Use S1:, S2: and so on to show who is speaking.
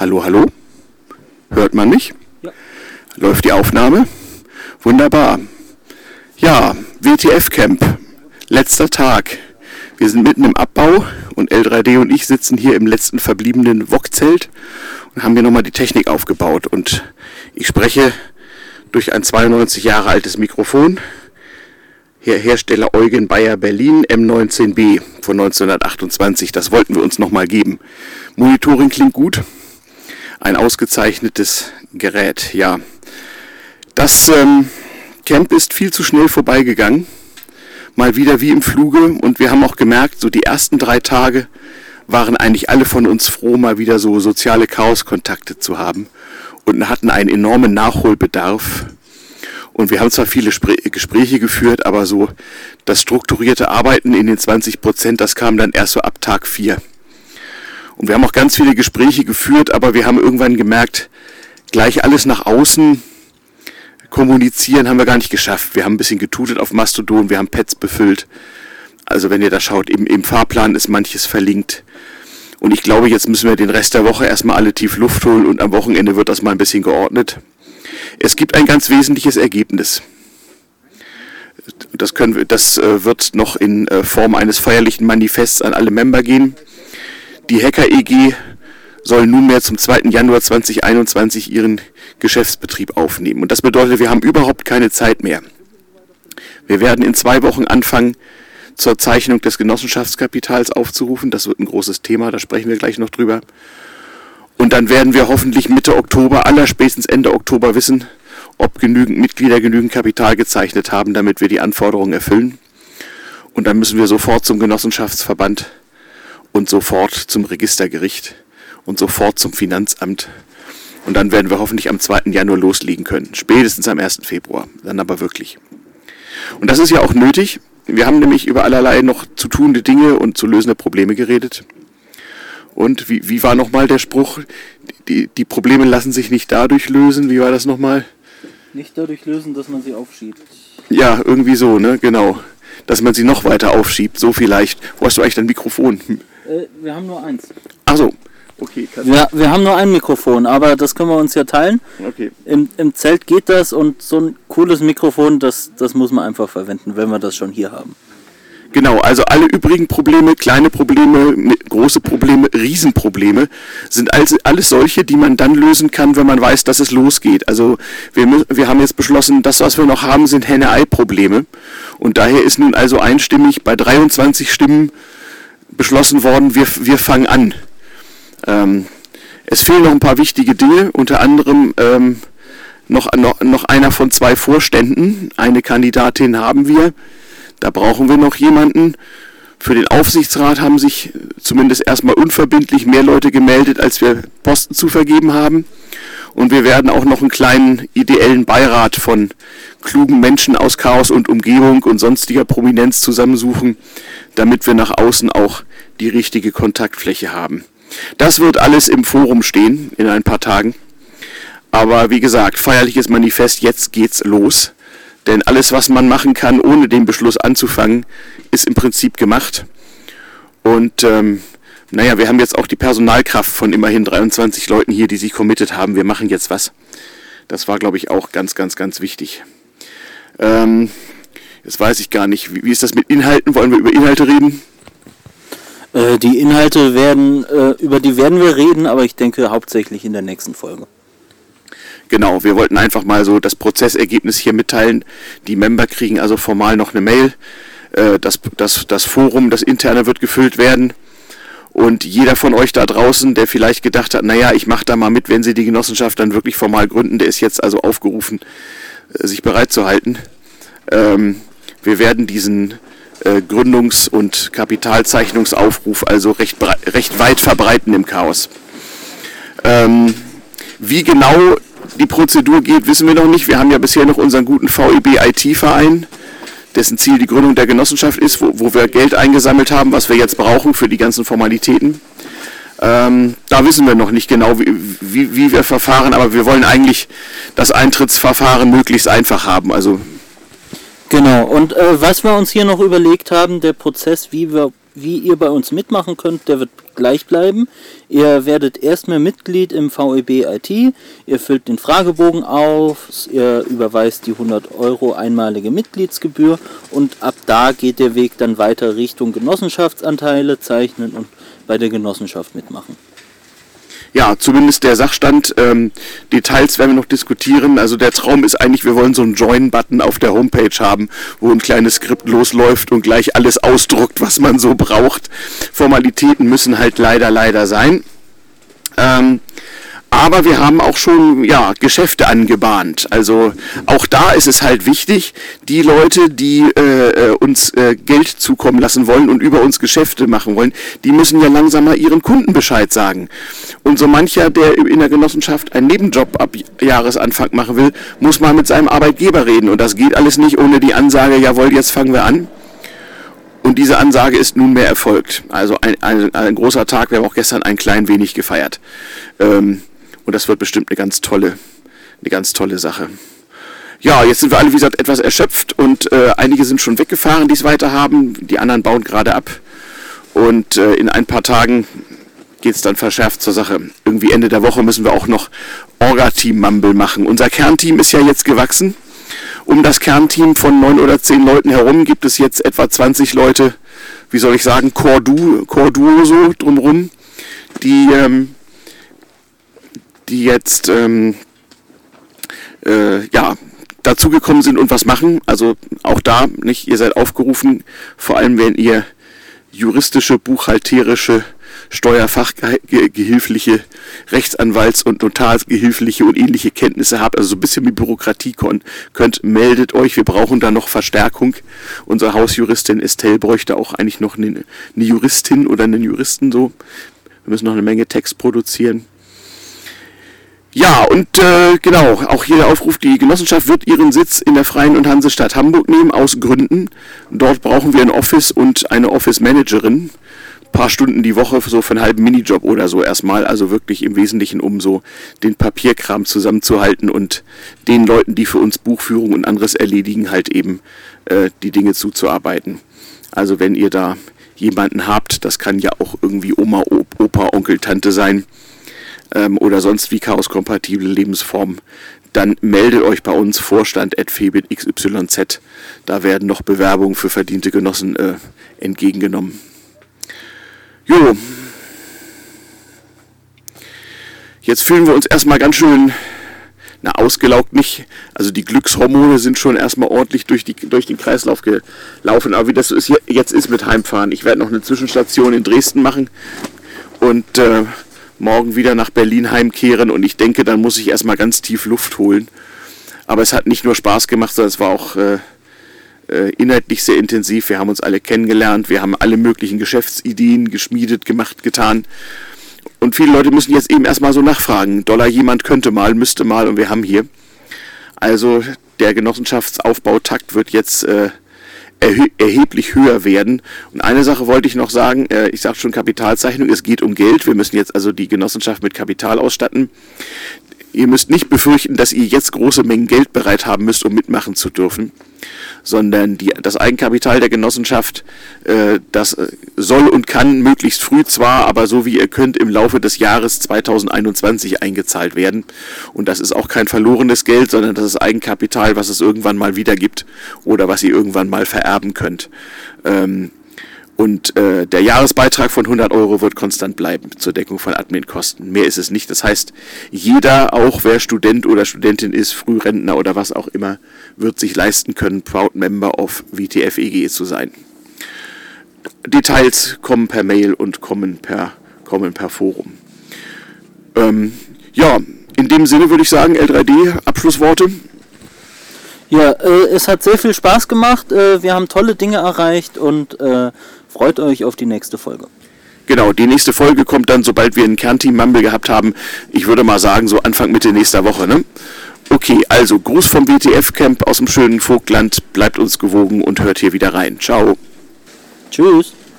S1: Hallo, hallo? Hört man mich?
S2: Ja.
S1: Läuft die Aufnahme? Wunderbar. Ja, WTF Camp. Letzter Tag. Wir sind mitten im Abbau und L3D und ich sitzen hier im letzten verbliebenen Wok-Zelt und haben hier nochmal die Technik aufgebaut. Und ich spreche durch ein 92 Jahre altes Mikrofon. Her Hersteller Eugen Bayer Berlin M19B von 1928. Das wollten wir uns nochmal geben. Monitoring klingt gut. Ein ausgezeichnetes Gerät, ja. Das ähm, Camp ist viel zu schnell vorbeigegangen. Mal wieder wie im Fluge. Und wir haben auch gemerkt, so die ersten drei Tage waren eigentlich alle von uns froh, mal wieder so soziale Chaoskontakte zu haben und hatten einen enormen Nachholbedarf und wir haben zwar viele Spr Gespräche geführt, aber so das strukturierte Arbeiten in den 20 Prozent, das kam dann erst so ab Tag 4. Und wir haben auch ganz viele Gespräche geführt, aber wir haben irgendwann gemerkt, gleich alles nach außen kommunizieren haben wir gar nicht geschafft. Wir haben ein bisschen getutet auf Mastodon, wir haben Pads befüllt. Also wenn ihr da schaut, im, im Fahrplan ist manches verlinkt. Und ich glaube, jetzt müssen wir den Rest der Woche erstmal alle tief Luft holen und am Wochenende wird das mal ein bisschen geordnet. Es gibt ein ganz wesentliches Ergebnis. Das, können wir, das äh, wird noch in äh, Form eines feierlichen Manifests an alle Member gehen. Die Hacker EG soll nunmehr zum 2. Januar 2021 ihren Geschäftsbetrieb aufnehmen. Und das bedeutet, wir haben überhaupt keine Zeit mehr. Wir werden in zwei Wochen anfangen, zur Zeichnung des Genossenschaftskapitals aufzurufen. Das wird ein großes Thema, da sprechen wir gleich noch drüber. Und dann werden wir hoffentlich Mitte Oktober, aller spätestens Ende Oktober wissen, ob genügend Mitglieder genügend Kapital gezeichnet haben, damit wir die Anforderungen erfüllen. Und dann müssen wir sofort zum Genossenschaftsverband und sofort zum Registergericht und sofort zum Finanzamt. Und dann werden wir hoffentlich am 2. Januar loslegen können. Spätestens am 1. Februar. Dann aber wirklich. Und das ist ja auch nötig. Wir haben nämlich über allerlei noch zu tunende Dinge und zu lösende Probleme geredet. Und wie, wie war nochmal der Spruch? Die, die Probleme lassen sich nicht dadurch lösen. Wie war das nochmal?
S2: Nicht dadurch lösen, dass man sie aufschiebt.
S1: Ja, irgendwie so, ne? Genau. Dass man sie noch weiter aufschiebt. So vielleicht. Wo hast du eigentlich dein Mikrofon?
S2: Äh, wir haben nur eins.
S1: Ach so. Okay,
S2: wir, wir haben nur ein Mikrofon, aber das können wir uns ja teilen.
S1: Okay.
S2: Im, Im Zelt geht das und so ein cooles Mikrofon, das, das muss man einfach verwenden, wenn wir das schon hier haben.
S1: Genau, also alle übrigen Probleme, kleine Probleme, große Probleme, Riesenprobleme, sind also alles solche, die man dann lösen kann, wenn man weiß, dass es losgeht. Also wir, wir haben jetzt beschlossen, das, was wir noch haben, sind Henne-Ei-Probleme. Und daher ist nun also einstimmig bei 23 Stimmen beschlossen worden, wir, wir fangen an. Ähm, es fehlen noch ein paar wichtige Dinge, unter anderem ähm, noch, noch, noch einer von zwei Vorständen. Eine Kandidatin haben wir. Da brauchen wir noch jemanden. Für den Aufsichtsrat haben sich zumindest erstmal unverbindlich mehr Leute gemeldet, als wir Posten zu vergeben haben. Und wir werden auch noch einen kleinen ideellen Beirat von klugen Menschen aus Chaos und Umgebung und sonstiger Prominenz zusammensuchen, damit wir nach außen auch die richtige Kontaktfläche haben. Das wird alles im Forum stehen in ein paar Tagen. Aber wie gesagt, feierliches Manifest, jetzt geht's los. Denn alles, was man machen kann, ohne den Beschluss anzufangen, ist im Prinzip gemacht. Und ähm, naja, wir haben jetzt auch die Personalkraft von immerhin 23 Leuten hier, die sich committed haben. Wir machen jetzt was. Das war, glaube ich, auch ganz, ganz, ganz wichtig. Ähm, jetzt weiß ich gar nicht, wie, wie ist das mit Inhalten? Wollen wir über Inhalte reden?
S2: Äh, die Inhalte werden, äh, über die werden wir reden, aber ich denke hauptsächlich in der nächsten Folge.
S1: Genau, wir wollten einfach mal so das Prozessergebnis hier mitteilen. Die Member kriegen also formal noch eine Mail. Äh, das, das, das Forum, das interne wird gefüllt werden. Und jeder von euch da draußen, der vielleicht gedacht hat, naja, ich mache da mal mit, wenn sie die Genossenschaft dann wirklich formal gründen, der ist jetzt also aufgerufen, äh, sich bereit zu halten. Ähm, wir werden diesen äh, Gründungs- und Kapitalzeichnungsaufruf also recht, recht weit verbreiten im Chaos. Ähm, wie genau die Prozedur geht, wissen wir noch nicht. Wir haben ja bisher noch unseren guten VEB IT-Verein, dessen Ziel die Gründung der Genossenschaft ist, wo, wo wir Geld eingesammelt haben, was wir jetzt brauchen für die ganzen Formalitäten. Ähm, da wissen wir noch nicht genau, wie, wie, wie, wir verfahren, aber wir wollen eigentlich das Eintrittsverfahren möglichst einfach haben. Also
S2: genau, und äh, was wir uns hier noch überlegt haben, der Prozess, wie wir wie ihr bei uns mitmachen könnt, der wird gleich bleiben. Ihr werdet erstmal Mitglied im VEB IT, ihr füllt den Fragebogen auf, ihr überweist die 100 Euro einmalige Mitgliedsgebühr und ab da geht der Weg dann weiter Richtung Genossenschaftsanteile zeichnen und bei der Genossenschaft mitmachen
S1: ja, zumindest der Sachstand. Ähm, Details werden wir noch diskutieren. Also der Traum ist eigentlich, wir wollen so einen Join-Button auf der Homepage haben, wo ein kleines Skript losläuft und gleich alles ausdruckt, was man so braucht. Formalitäten müssen halt leider, leider sein. Ähm, aber wir haben auch schon ja, Geschäfte angebahnt. Also auch da ist es halt wichtig, die Leute, die äh, äh, uns äh, Geld zukommen lassen wollen und über uns Geschäfte machen wollen, die müssen ja langsam mal ihren Kunden Bescheid sagen. Und so mancher, der in der Genossenschaft einen Nebenjob ab Jahresanfang machen will, muss mal mit seinem Arbeitgeber reden. Und das geht alles nicht ohne die Ansage, jawohl, jetzt fangen wir an. Und diese Ansage ist nunmehr erfolgt. Also ein, ein, ein großer Tag, wir haben auch gestern ein klein wenig gefeiert. Ähm, und das wird bestimmt eine ganz tolle, eine ganz tolle Sache. Ja, jetzt sind wir alle, wie gesagt, etwas erschöpft und äh, einige sind schon weggefahren, die es weiter haben. Die anderen bauen gerade ab. Und äh, in ein paar Tagen geht es dann verschärft zur Sache. Irgendwie Ende der Woche müssen wir auch noch Orga-Team-Mumble machen. Unser Kernteam ist ja jetzt gewachsen. Um das Kernteam von neun oder zehn Leuten herum gibt es jetzt etwa 20 Leute, wie soll ich sagen, Core-Duo Core so drumherum, die ähm, die jetzt ähm, äh, ja, dazugekommen sind und was machen. Also auch da, nicht, ihr seid aufgerufen, vor allem wenn ihr juristische, buchhalterische, steuerfachgehilfliche, Rechtsanwalts- und Notarsgehilfliche und ähnliche Kenntnisse habt, also so ein bisschen mit Bürokratie könnt, meldet euch. Wir brauchen da noch Verstärkung. Unsere Hausjuristin Estelle bräuchte auch eigentlich noch eine, eine Juristin oder einen Juristen so. Wir müssen noch eine Menge Text produzieren. Ja, und äh, genau, auch hier der Aufruf, die Genossenschaft wird ihren Sitz in der Freien und Hansestadt Hamburg nehmen, aus Gründen. Dort brauchen wir ein Office und eine Office-Managerin. Ein paar Stunden die Woche, so für einen halben Minijob oder so erstmal. Also wirklich im Wesentlichen, um so den Papierkram zusammenzuhalten und den Leuten, die für uns Buchführung und anderes erledigen, halt eben äh, die Dinge zuzuarbeiten. Also wenn ihr da jemanden habt, das kann ja auch irgendwie Oma, Opa, Onkel, Tante sein, ähm, oder sonst wie chaoskompatible Lebensformen, dann meldet euch bei uns Vorstand at XYZ. Da werden noch Bewerbungen für verdiente Genossen äh, entgegengenommen. Jo. Jetzt fühlen wir uns erstmal ganz schön na, ausgelaugt nicht. Also die Glückshormone sind schon erstmal ordentlich durch, die, durch den Kreislauf gelaufen. Aber wie das ist, jetzt ist mit Heimfahren. Ich werde noch eine Zwischenstation in Dresden machen und äh, morgen wieder nach Berlin heimkehren und ich denke, dann muss ich erstmal ganz tief Luft holen. Aber es hat nicht nur Spaß gemacht, sondern es war auch äh, äh, inhaltlich sehr intensiv. Wir haben uns alle kennengelernt, wir haben alle möglichen Geschäftsideen geschmiedet, gemacht, getan. Und viele Leute müssen jetzt eben erstmal so nachfragen. Dollar jemand könnte mal, müsste mal und wir haben hier. Also der Genossenschaftsaufbautakt wird jetzt äh, erheblich höher werden. Und eine Sache wollte ich noch sagen, äh, ich sage schon Kapitalzeichnung, es geht um Geld. Wir müssen jetzt also die Genossenschaft mit Kapital ausstatten. Ihr müsst nicht befürchten, dass ihr jetzt große Mengen Geld bereit haben müsst, um mitmachen zu dürfen sondern die, das Eigenkapital der Genossenschaft, äh, das äh, soll und kann möglichst früh zwar, aber so wie ihr könnt, im Laufe des Jahres 2021 eingezahlt werden. Und das ist auch kein verlorenes Geld, sondern das ist Eigenkapital, was es irgendwann mal wieder gibt oder was ihr irgendwann mal vererben könnt. Ähm, und äh, der Jahresbeitrag von 100 Euro wird konstant bleiben zur Deckung von Adminkosten. Mehr ist es nicht. Das heißt, jeder, auch wer Student oder Studentin ist, Frührentner oder was auch immer, wird sich leisten können, Proud Member of WTF EG zu sein. Details kommen per Mail und kommen per, kommen per Forum. Ähm, ja, in dem Sinne würde ich sagen, L3D, Abschlussworte.
S2: Ja, äh, es hat sehr viel Spaß gemacht. Äh, wir haben tolle Dinge erreicht und äh, Freut euch auf die nächste Folge.
S1: Genau, die nächste Folge kommt dann, sobald wir ein Kernteam Mumble gehabt haben. Ich würde mal sagen, so Anfang Mitte nächster Woche, ne? Okay, also Gruß vom WTF-Camp aus dem schönen Vogtland. Bleibt uns gewogen und hört hier wieder rein. Ciao.
S2: Tschüss.